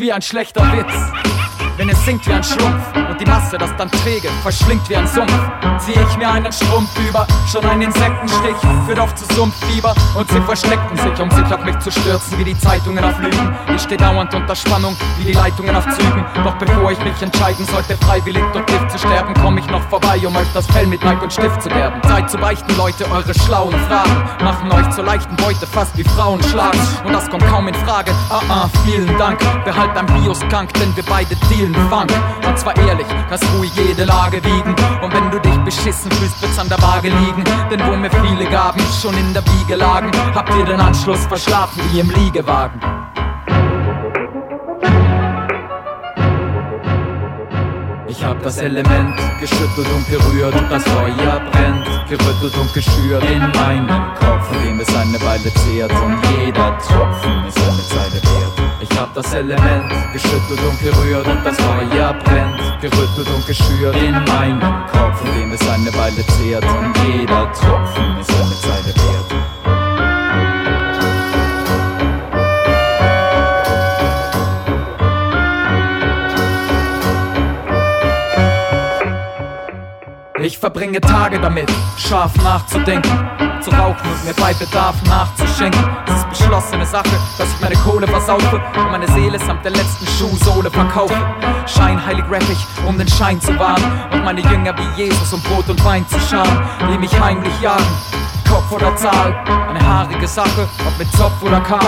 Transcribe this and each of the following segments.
wie ein schlechter Witz, wenn es singt wie ein Schlumpf und die Masse das dann träge verschlingt wie ein Sumpf. Ziehe ich mir einen Strumpf über, schon ein Insektenstich führt auf zu Sumpffieber und sie versteckten sich, um sich auf mich zu stürzen wie die Zeitungen auf Lügen. Ich stehe dauernd unter Spannung wie die Leitungen auf Zügen. Doch bevor ich mich entscheiden sollte, freiwillig durch Gift zu sterben, komme ich noch vorbei, um euch das Fell mit Neig und Stift zu gerben. Zeit zu beichten, Leute, eure schlauen Fragen machen euch zur leichten Beute fast wie Frauen schlagen. Und das kommt kaum in Frage. Ah ah, vielen Dank. Behalt dein Bioskank, denn wir beide dealen wilden Funk. Und zwar ehrlich, kannst ruhig jede Lage wiegen. Und wenn du dich beschissen fühlst, wird's an der Waage liegen. Denn wo mir viele Gaben schon in der Wiege lagen, habt ihr den Anschluss verschlafen wie im Liegewagen. Ich hab das Element geschüttelt und gerührt das Feuer brennt, gerüttelt und geschürt in meinem Kopf, dem es eine Weile zehrt und jeder Tropfen ist eine Zeile wert. Ich hab das Element geschüttelt und gerührt und das Feuer brennt, gerüttelt und geschürt in meinem Kopf, in dem es eine Weile zehrt. Und jeder Tropfen ist eine Zeile wert. Ich verbringe Tage damit, scharf nachzudenken, zu rauchen und mir bei Bedarf nachzuschenken. Es ist beschlossene Sache, dass ich meine Kohle versaufe und meine Seele samt der letzten Schuhsohle verkaufe. Scheinheilig rapp ich, um den Schein zu wahren und meine Jünger wie Jesus um Brot und Wein zu scharen, die mich heimlich jagen. Kopf oder Zahl, eine haarige Sache, ob mit Zopf oder Kahl.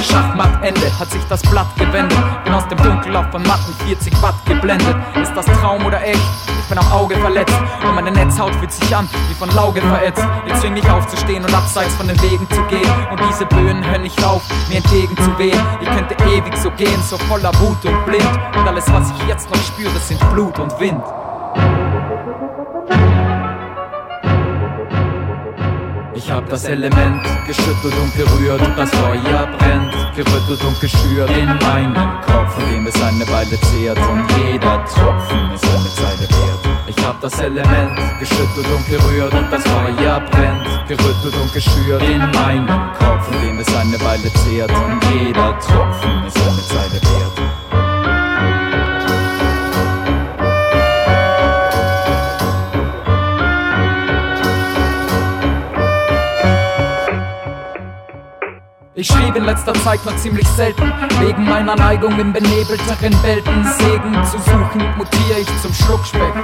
Schachmatt Ende, hat sich das Blatt gewendet. Bin aus dem Dunkellauf von Matten 40 Watt geblendet. Ist das Traum oder echt? Ich bin am Auge verletzt und meine Netzhaut fühlt sich an wie von Lauge verätzt. Jetzt zwing mich aufzustehen und abseits von den Wegen zu gehen. Und diese Böen hören nicht auf, mir entgegen zu wehen. Ich könnte ewig so gehen, so voller Wut und blind. Und alles, was ich jetzt noch spüre, sind Blut und Wind. Ich hab das Element geschüttelt und gerührt und das Feuer brennt, gerüttelt und geschürt in meinem Kopf, in dem es eine Weile zehrt und jeder Tropfen ist eine Zeile wert. Ich hab das Element geschüttelt und gerührt und das Feuer brennt, gerüttelt und geschürt in meinem Kopf, in dem es eine Weile zehrt und jeder Tropfen ist eine Zeile wert. Ich schrieb in letzter Zeit noch ziemlich selten, wegen meiner Neigung in benebelteren Welten Segen zu suchen, mutiere ich zum Schluckspeck.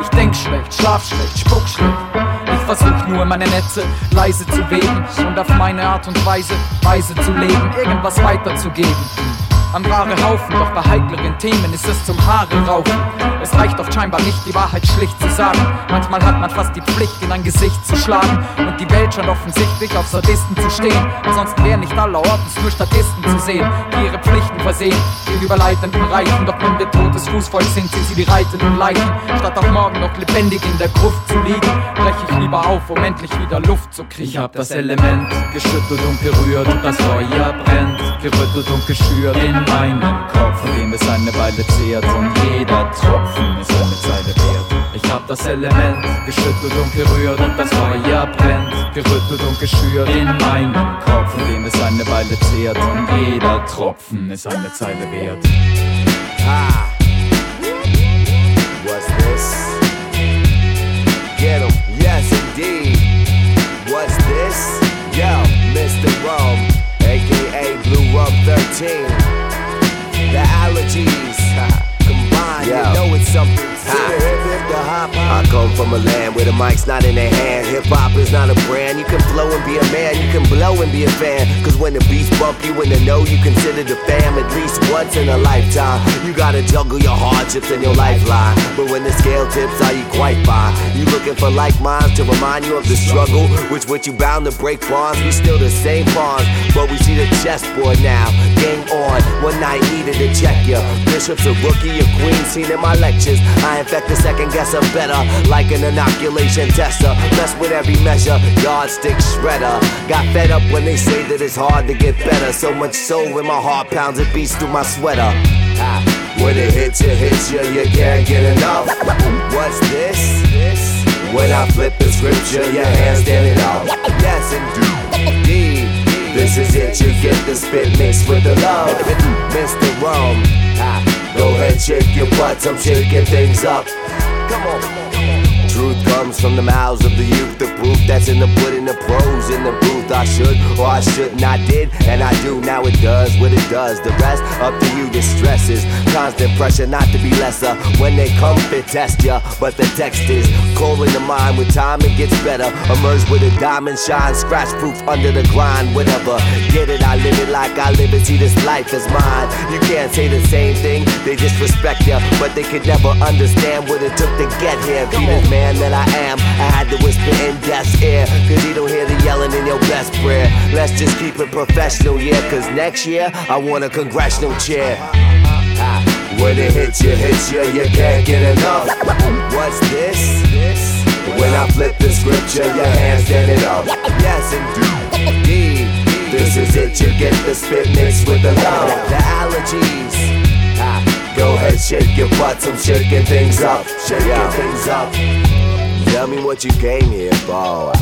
Ich denk schlecht, schlaf schlecht, spuck schlecht. Ich versuch nur meine Netze leise zu weben und auf meine Art und Weise weise zu leben, irgendwas weiterzugeben an wahre Haufen, doch bei heikleren Themen ist es zum Haare raufen. Es reicht oft scheinbar nicht, die Wahrheit schlicht zu sagen. Manchmal hat man fast die Pflicht, in ein Gesicht zu schlagen und die Welt schon offensichtlich auf Sadisten zu stehen. Ansonsten wären nicht allerorten nur Statisten zu sehen, die ihre Pflichten versehen, die überleitenden Reichen. Doch wenn wir totes Fußvolk sind, sind sie die reitenden Leichen. Statt auch morgen noch lebendig in der Gruft zu liegen, breche ich lieber auf, um endlich wieder Luft zu kriegen. Ich hab das Element geschüttelt und gerührt das Feuer brennt, gerüttelt und geschürt in meinem Kopf, dem es eine Weile zehrt und jeder Tropfen ist eine Zeile wert. Ich hab das Element geschüttelt und gerührt und das Feuer brennt, gerüttelt und geschürt in meinem Kopf, dem es eine Weile zehrt und jeder Tropfen ist eine Zeile wert. Ah, what's this? Get 'em, yes indeed. What's this? Yo, Mr. Rome, aka Blue Rum 13. The allergies combined, you know it's something. the hip, hip, the hop, hop. I come from a land where the mic's not in their hand. Hip hop is not a brand. You can flow and be a man, you can blow and be a fan. Cause when the beats bump you in the know, you consider the fam at least once in a lifetime. You gotta juggle your hardships and your lifeline. But when the scale tips, are you quite fine? You looking for like minds to remind you of the struggle, which with you bound to break bonds. We still the same pawns, but we see the chessboard now. Game on, one night needed to check ya. Bishop's a rookie, a queen seen in my lectures. I infect the second guesser better, like an inoculation tester. Mess with every measure, yardstick shredder. Got fed up when they say that it's hard to get better. So much so when my heart pounds, it beats through my sweater. When it hits you, hits you, you can't get enough. What's this? When I flip the scripture, your hands standing up. Yes, indeed. This is it, you get the spit mixed with the love. Mr. Ah, go ahead, shake your butts, I'm shaking things up. Come on. Truth comes from the mouths of the youth. The proof that's in the pudding, the pros in the booth. I should or I shouldn't, I did, and I do. Now it does what it does. The rest up to you. The stress is constant pressure not to be lesser. When they come, fit test ya. But the text is cold in the mind. With time, it gets better. Emerge with a diamond shine, scratch proof under the grind. Whatever, get it, I live it like I live it. See, this life is mine. You can't say the same thing, they disrespect ya. But they could never understand what it took to get here. Be this man that I am. I had to whisper in death's ear. Cause he don't hear the yelling in your best prayer. Let's just keep it professional, yeah. Cause next year, I want a congressional chair. When it hits you, hits you, you can't get enough. What's this? When I flip the scripture, your hands standing up. Yes, indeed. This is it, you get the spit mixed with the love. The allergies. Go ahead, shake your butt, I'm shaking things up. Shaking things up. Tell me what you came here for.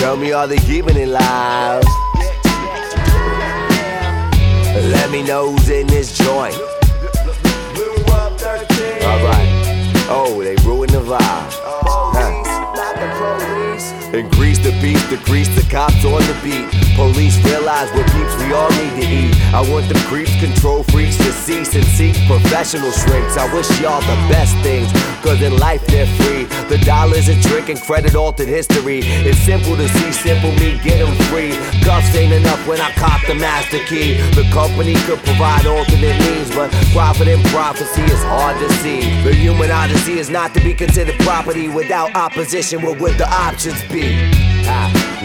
Tell me, are they keeping it live? Let me know who's in this joint. Alright. Oh, they ruined the vibe. Grease the beef, the grease the cops on the beat. Police realize what peeps we all need to eat. I want them creeps, control freaks to cease and seek professional shrinks. I wish y'all the best things, cause in life they're free. The dollar's a trick and credit altered history. It's simple to see, simple me, get them free. Cuffs ain't enough when I cop the master key. The company could provide alternate means, but profit and prophecy is hard to see. The human odyssey is not to be considered property without opposition. What would the options be?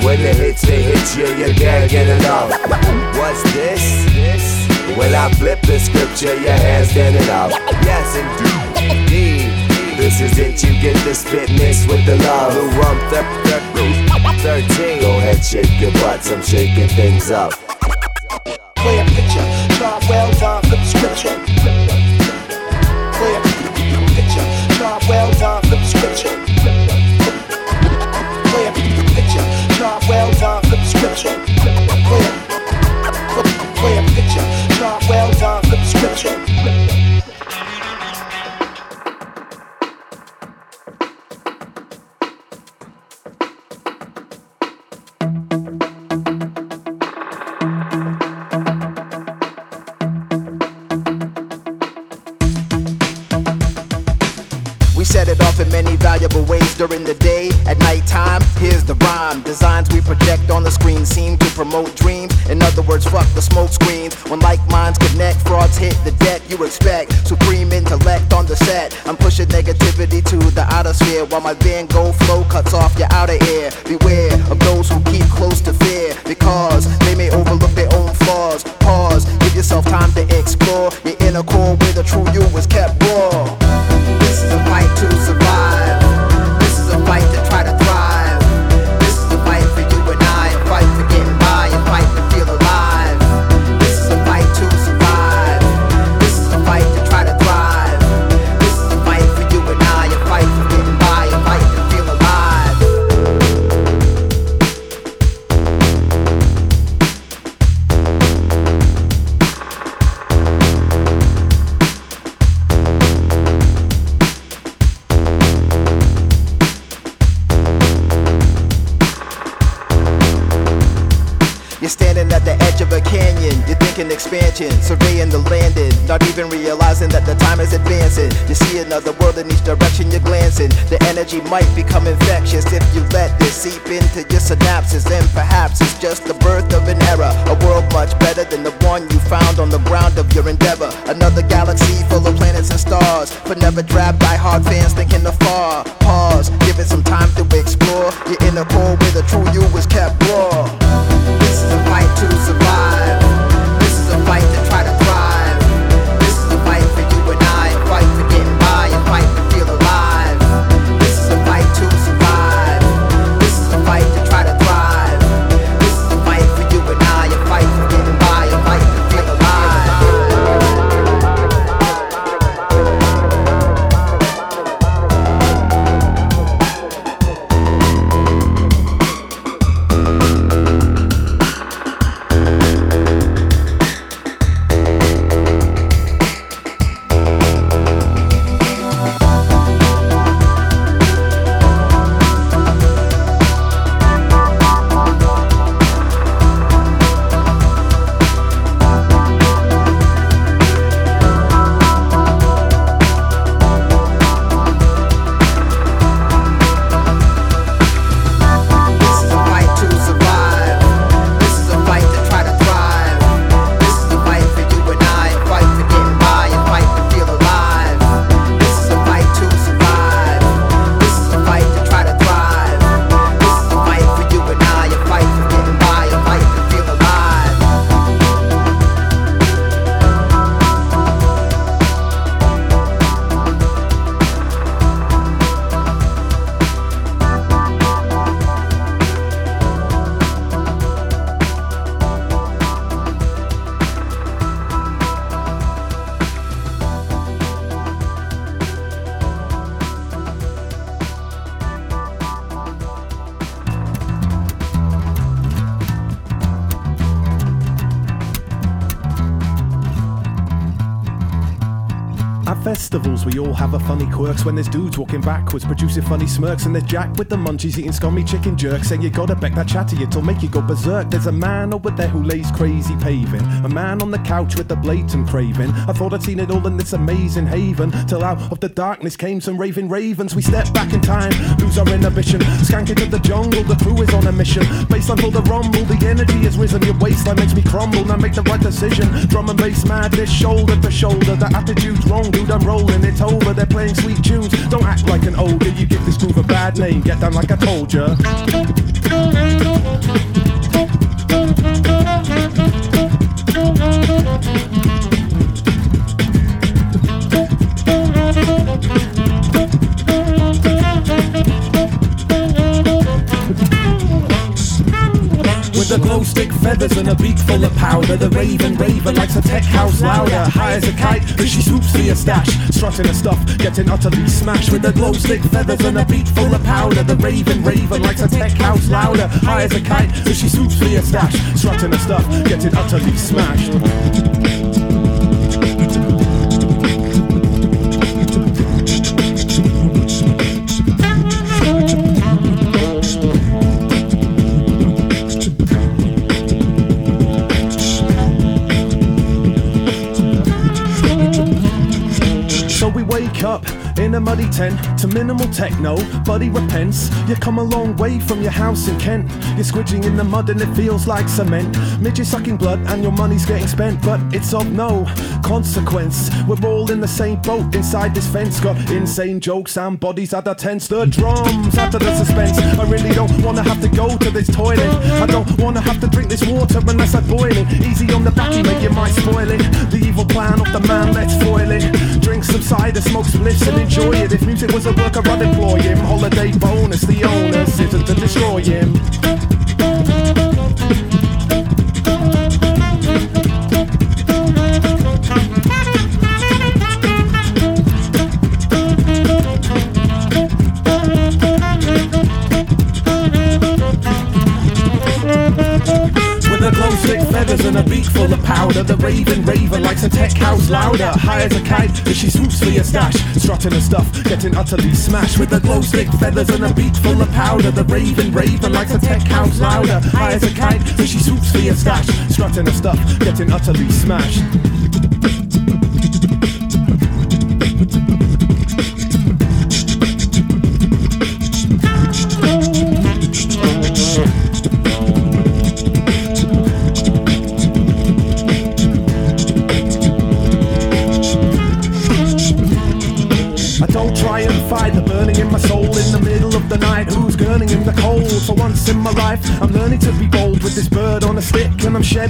When the hits, they hit you, you can't get enough. What's this? When I flip the scripture, your hands standing up. Yes, indeed. This is it, you get the spit with the love. The rum th- th- 13. Go ahead, shake your butts, I'm shaking things up. Play a picture, job well done, flip scripture. Play a picture, job well done, flip scripture. Designs we project on the screen seem to promote dreams. In other words, fuck the smoke screens. When like minds connect, frauds hit the deck. You expect supreme intellect on the set. I'm pushing negativity to the outer sphere while my Van Gogh flow cuts off your outer ear. Beware even realizing that the time is advancing. You see another world in each direction you're glancing. The energy might become infectious if you let this seep into your synapses. And perhaps it's just the birth of an era, a world much better than the one you found on the ground of your endeavor. Another galaxy full of planets and stars, but never drab die-hard fans thinking afar. Pause, give it some time to explore your inner core where the true you is kept raw. This is a fight to survive. Festivals, we all have a funny quirks when there's dudes walking backwards, producing funny smirks, and there's Jack with the munchies eating scummy chicken jerks. Saying you gotta back that chatty, it'll make you go berserk. There's a man over there who lays crazy paving, a man on the couch with a blatant craving. I thought I'd seen it all in this amazing haven, till out of the darkness came some raving ravens. We step back in time, lose our inhibition, skank into the jungle. The crew is on a mission. Baseline full the rumble, the energy has risen. Your waistline makes me crumble. Now make the right decision. Drum and bass madness, shoulder to shoulder. The attitude's wrong, dude. I'm rolling. When it's over. They're playing sweet tunes. Don't act like an ogre. You give this groove a bad name. Get down like I told ya. A glow stick feathers and a beak full of powder. The raven raven likes a tech house louder. High as a kite as she swoops for your stash. Strutting her stuff, getting utterly smashed With the glow stick feathers and a beak full of powder. The raven raven likes a tech house louder. High as a kite as she swoops for your stash. Strutting her stuff, getting utterly smashed tent to minimal techno. Buddy repents. You come a long way from your house in Kent. You're squidging in the mud and it feels like cement. Midget sucking blood and your money's getting spent, but it's of no consequence. We're all in the same boat inside this fence. Got insane jokes and bodies at the tents. The drums after the suspense. I really don't wanna have to go to this toilet. I don't wanna have to drink this water unless I boil it. Easy on the backy, mate, you might spoil it. The evil plan of the man, let's foil it. Drink some cider, smoke some spliffs and enjoy it. If music was a worker, I'd employ him. Holiday bonus, the onus isn't to destroy him. Feathers and a beak full of powder. The raven raven likes a tech house louder. High as a kite as she swoops for your stash. Strutting her stuff, getting utterly smashed With a glow stick. Feathers and a beak full of powder. The raven raven likes a tech house louder. High as a kite as she swoops for your stash. Strutting her stuff, getting utterly smashed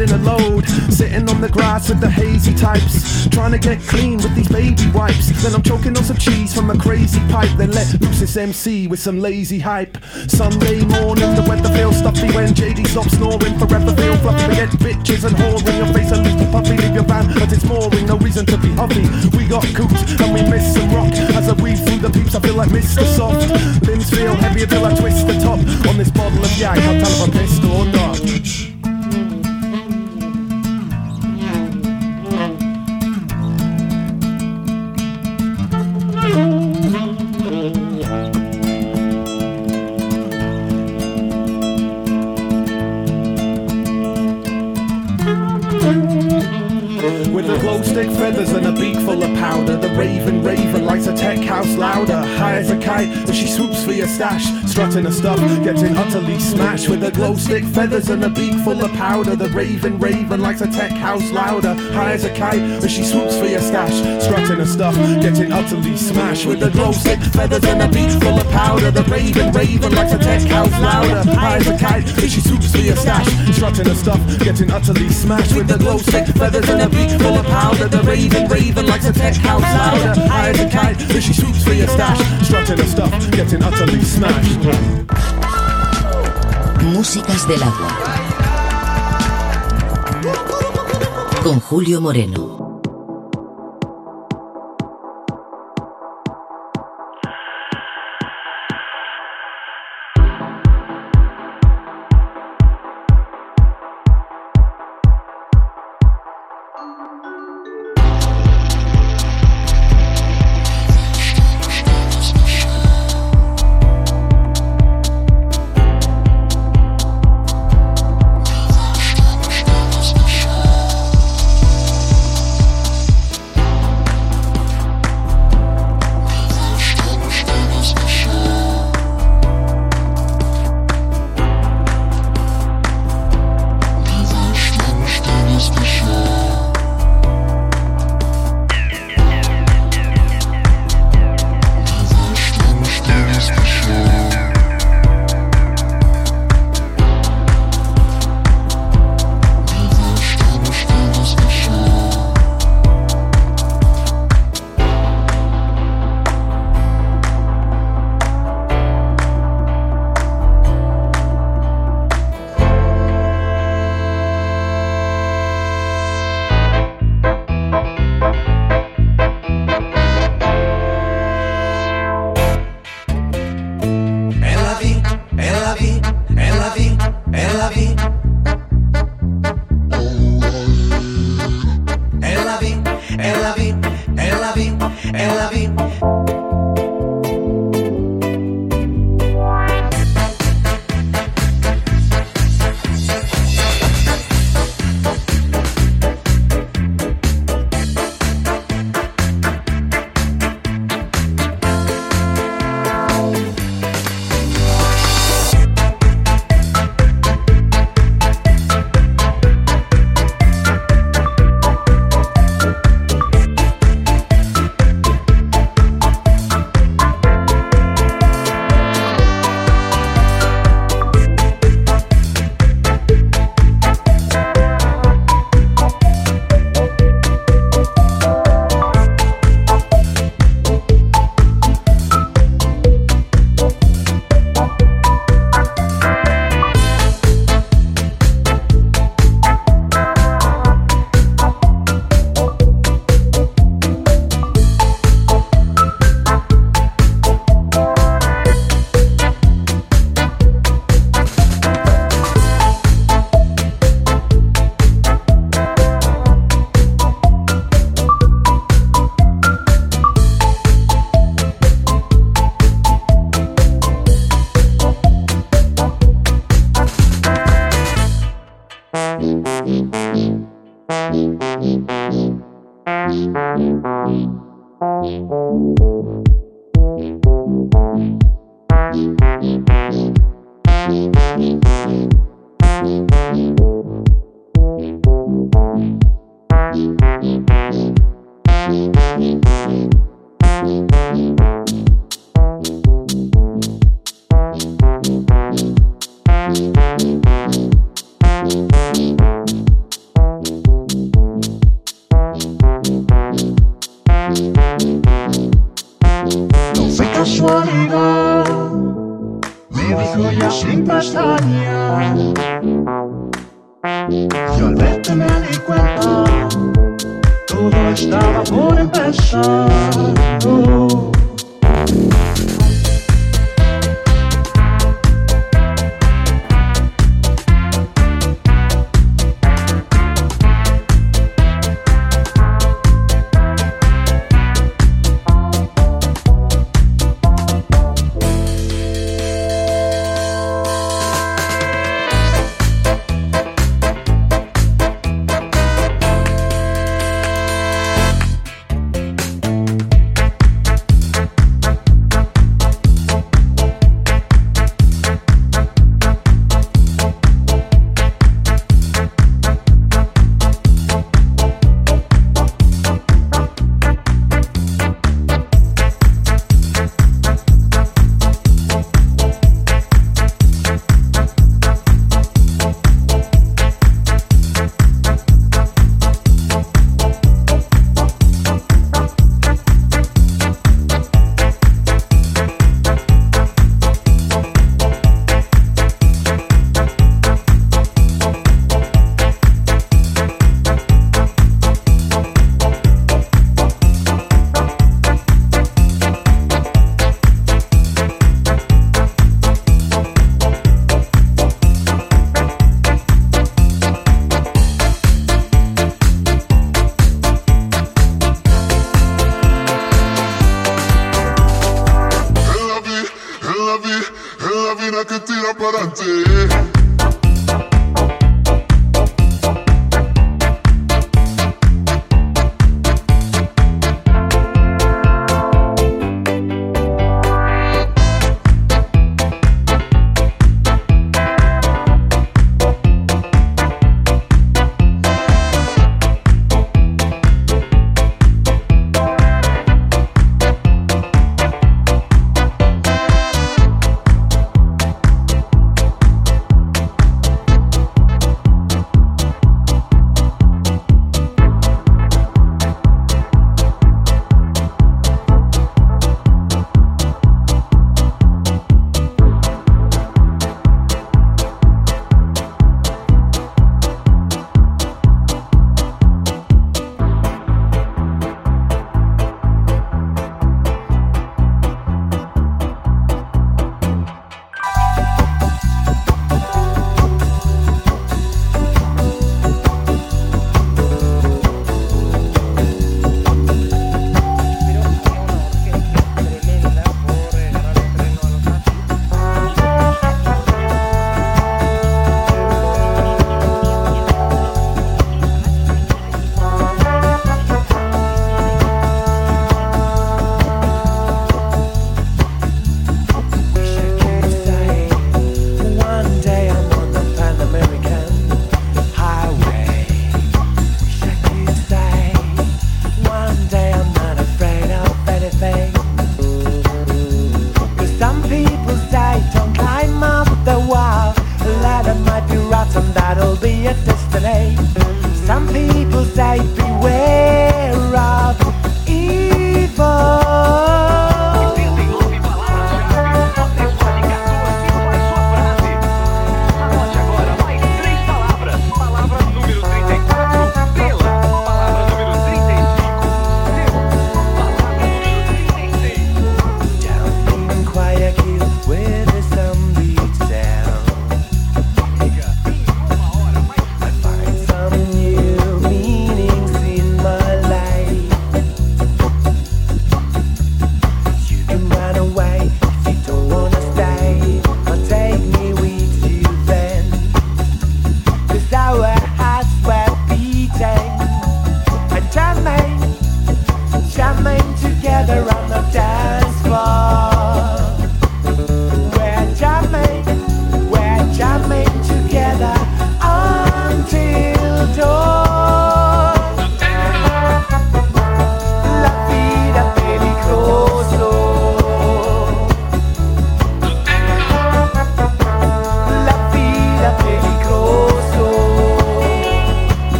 and shedding a load. Sitting on the grass with the hazy types, trying to get clean with these baby wipes. Then I'm choking on some cheese from a crazy pipe. Then let loose this MC with some lazy hype. Sunday morning, the weather feels stuffy when JD stops snoring. Forever feel fluffy, forget bitches and whoring. Your face a little puppy, leave your van, but it's mooring. No reason to be huffy. We got coops and we miss some rock. As I weave through the peeps, I feel like Mr. Soft. Limbs feel heavier till I twist the top on this bottle of yak. Can't tell if I'm pissed or not. As a kite. As she swoops for your stash Strutting her stuff, getting utterly smashed With a glow stick feathers and a beak full of powder. The raven raven likes a tech house louder. High as a kite as she swoops for your stash Strutting her stuff, getting utterly smashed With a glow stick feathers and a beak full of powder. The raven raven likes a tech house louder. High as a kite as she swoops for your stash. Strutting her stuff, getting utterly smashed With a glow stick feathers and a beak full of powder. The raven raven likes a tech house louder. High as a kite she swoops for your stash. Strutting her stuff, getting utterly smashed. Músicas del agua. Con Julio Moreno.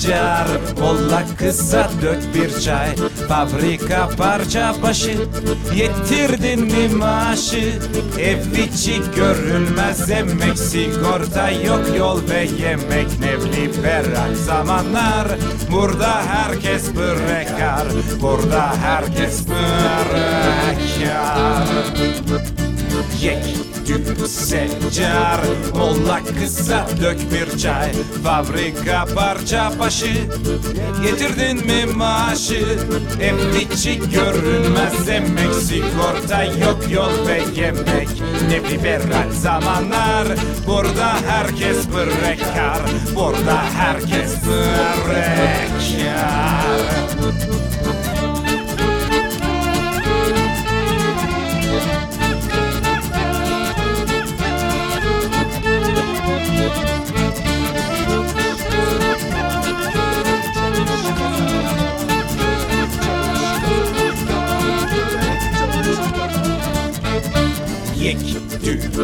Secar Molla kısa dök bir çay. Fabrika parça başı. Yettirdin mi maaşı Ev içi görülmez emek Sigorta yok. Yol ve yemek Nevli ferah zamanlar. Burada herkes bırakar Burada herkes bırakar Yek, dü, secar Molla kısa dök bir çay. Fabrika parça başı Getirdin mi maaşı? Ev içi görünmez emek Sigorta yok yol ve yemek. Ne liberal zamanlar Burada herkes bırakar Burada herkes bırakar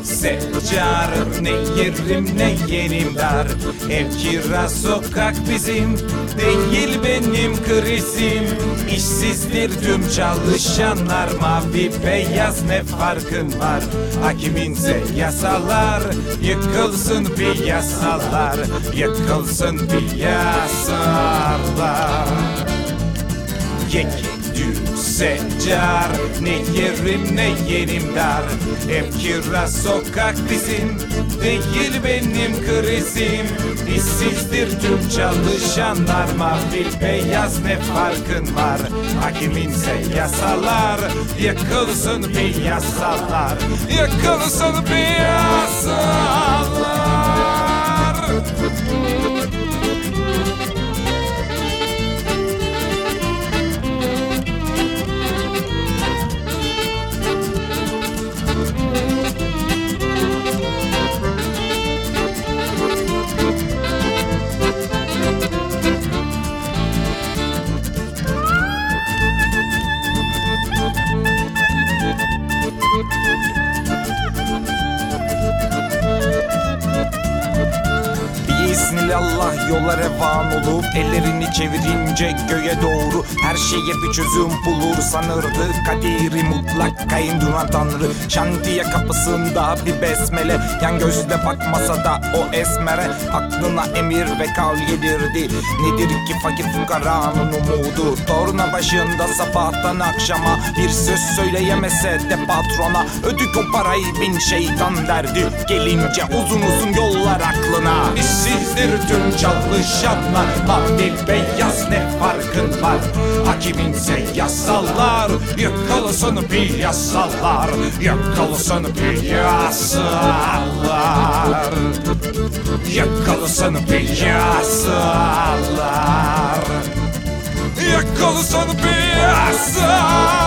Secar ne yerim ne yerim dar. Ev kira sokak bizim Değil benim krizim İşsizdir tüm çalışanlar Mavi beyaz ne farkın var? Hakiminse yasalar Yıkılsın piyasalar Yıkılsın piyasalar Yek secar Ne yerim ne yerim dar. Ev kira sokak bizim Değil benim krizim. İşsizdir tüm çalışanlar Mavi beyaz ne farkın var? Hakiminse yasalar Yıkılsın piyasalar Yıkılsın piyasalar Ellerini çevirince göğe doğru Her şeye bir çözüm bulur sanırdı. Kadiri mutlak kayın duran tanrı. Şantiye kapısında bir besmele. Yan gözle bakmasa da o esmere Aklına emir ve kal gelirdi Nedir ki fakir fukaranın umudu? Torna başında sabahtan akşama Bir söz söyleyemese de patrona Ödük o parayı bin şeytan derdi. Gelince uzun uzun yollar aklına. İşsizdir tüm çalışanlar. Mavi beyaz ne farkın var? Hakiminse yasalar Yıkılsın piyasalar. Yıkılsın piyasalar Yakalasana piyasalar Yakalasana piyasalar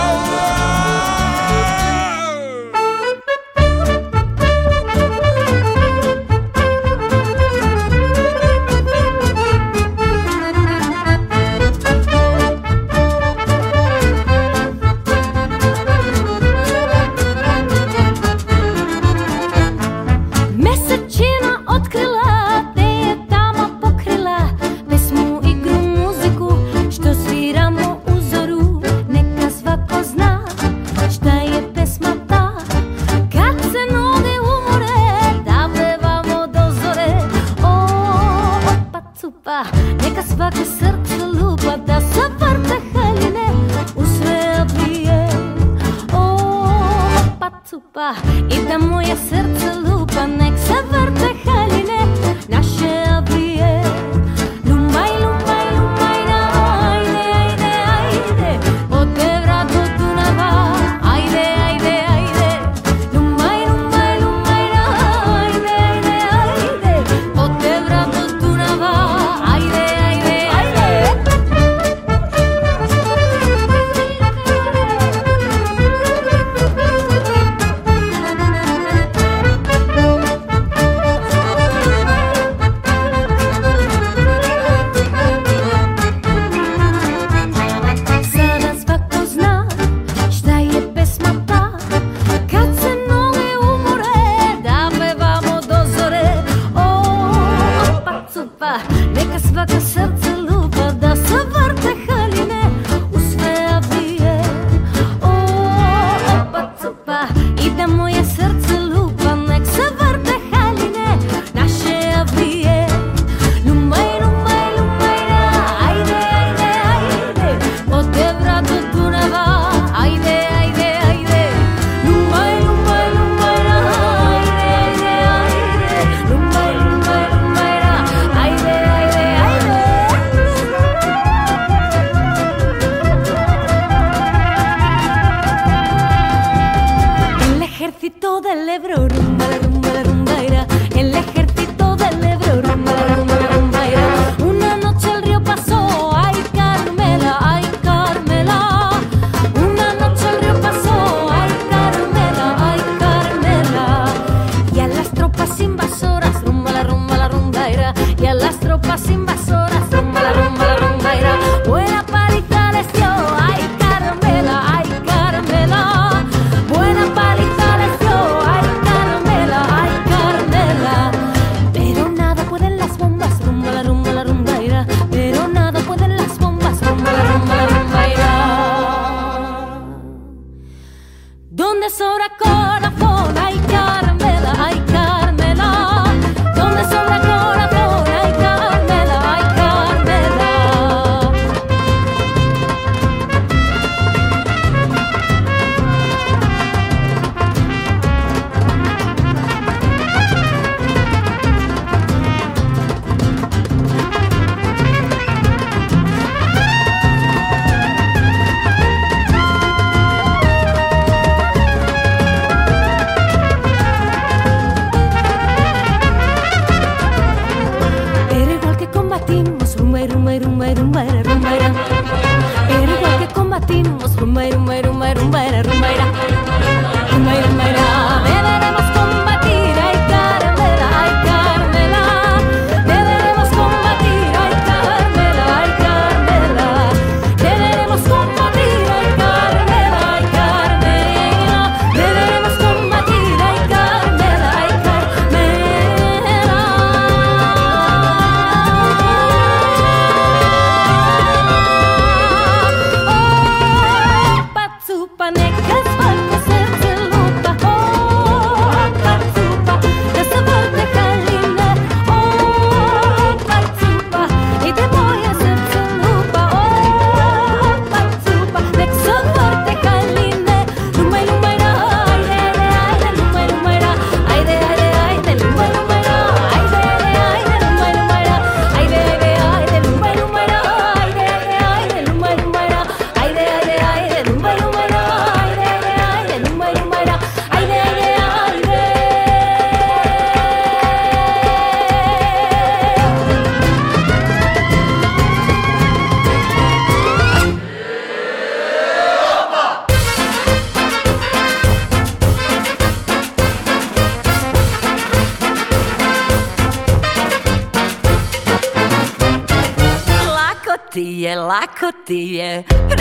yeah. But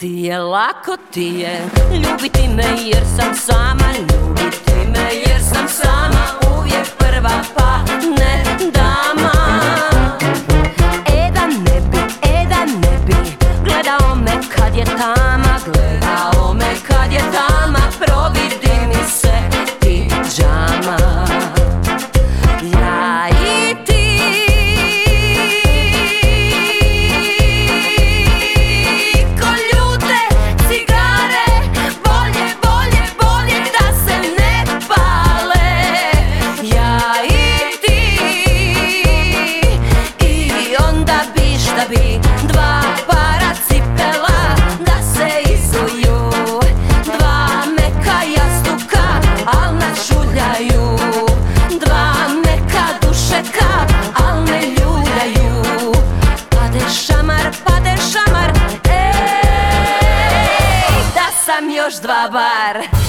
ti je, lako ti je. Ljubiti me jer sam sama Ljubiti me jer sam sama. Uvijek prva pa ne dama. E da ne bi, e da ne bi Gledao me kad je tama tapar.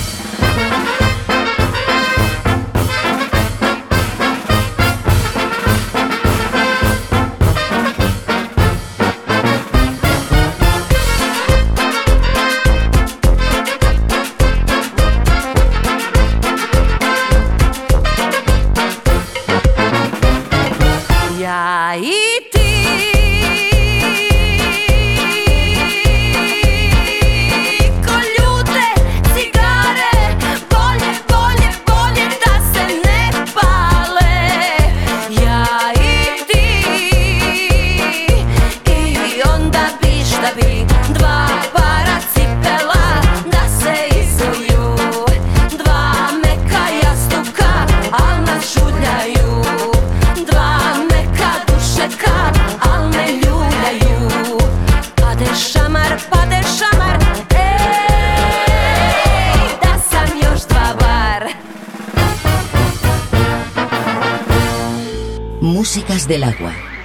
Del agua.